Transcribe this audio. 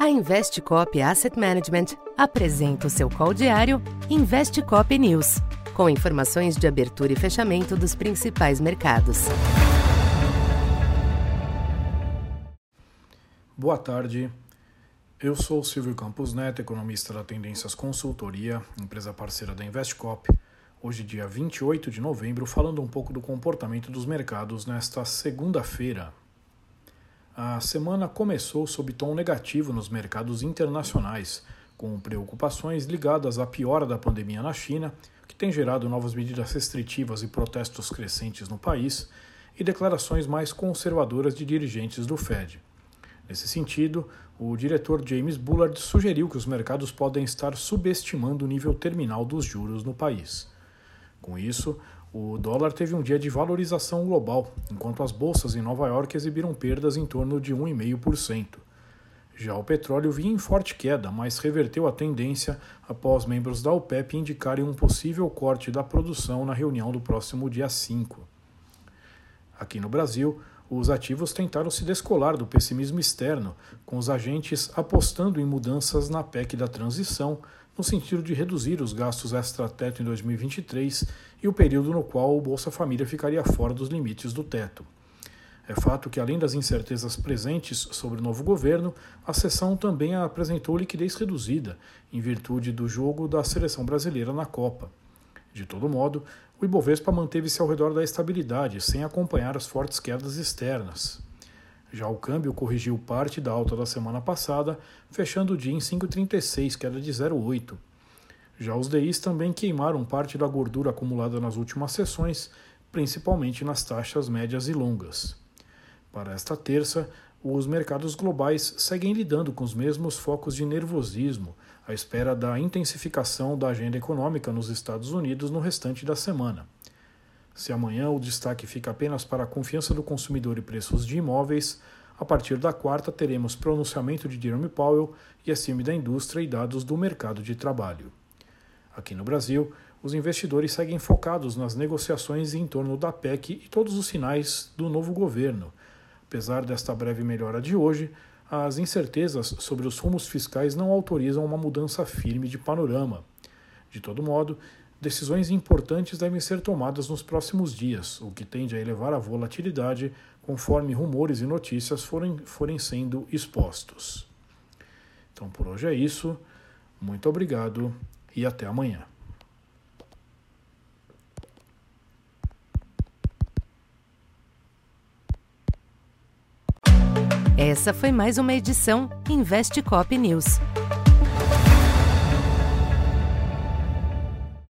A Investcop Asset Management apresenta o seu call diário Investcop News, com informações de abertura e fechamento dos principais mercados. Boa tarde. Eu sou Silvio Campos Neto, economista da Tendências Consultoria, empresa parceira da Investcop. Hoje, dia 28 de novembro, falando um pouco do comportamento dos mercados nesta segunda-feira, a semana começou sob tom negativo nos mercados internacionais, com preocupações ligadas à piora da pandemia na China, que tem gerado novas medidas restritivas e protestos crescentes no país, e declarações mais conservadoras de dirigentes do Fed. Nesse sentido, o diretor James Bullard sugeriu que os mercados podem estar subestimando o nível terminal dos juros no país. Com isso, o dólar teve um dia de valorização global, enquanto as bolsas em Nova York exibiram perdas em torno de 1,5%. Já o petróleo vinha em forte queda, mas reverteu a tendência após membros da OPEP indicarem um possível corte da produção na reunião do próximo dia 5. Aqui no Brasil, os ativos tentaram se descolar do pessimismo externo, com os agentes apostando em mudanças na PEC da transição, no sentido de reduzir os gastos extra-teto em 2023 e o período no qual o Bolsa Família ficaria fora dos limites do teto. É fato que, além das incertezas presentes sobre o novo governo, a sessão também apresentou liquidez reduzida, em virtude do jogo da seleção brasileira na Copa. De todo modo, o Ibovespa manteve-se ao redor da estabilidade, sem acompanhar as fortes quedas externas. Já o câmbio corrigiu parte da alta da semana passada, fechando o dia em 5,36, queda de 0,8. Já os DIs também queimaram parte da gordura acumulada nas últimas sessões, principalmente nas taxas médias e longas. Para esta terça, os mercados globais seguem lidando com os mesmos focos de nervosismo, à espera da intensificação da agenda econômica nos Estados Unidos no restante da semana. Se amanhã o destaque fica apenas para a confiança do consumidor e preços de imóveis, a partir da quarta teremos pronunciamento de Jerome Powell e acima da indústria e dados do mercado de trabalho. Aqui no Brasil, os investidores seguem focados nas negociações em torno da PEC e todos os sinais do novo governo. Apesar desta breve melhora de hoje, as incertezas sobre os rumos fiscais não autorizam uma mudança firme de panorama. De todo modo, decisões importantes devem ser tomadas nos próximos dias, o que tende a elevar a volatilidade conforme rumores e notícias forem, forem sendo expostos. Então por hoje é isso. Muito obrigado e até amanhã. Essa foi mais uma edição Investe Cop News.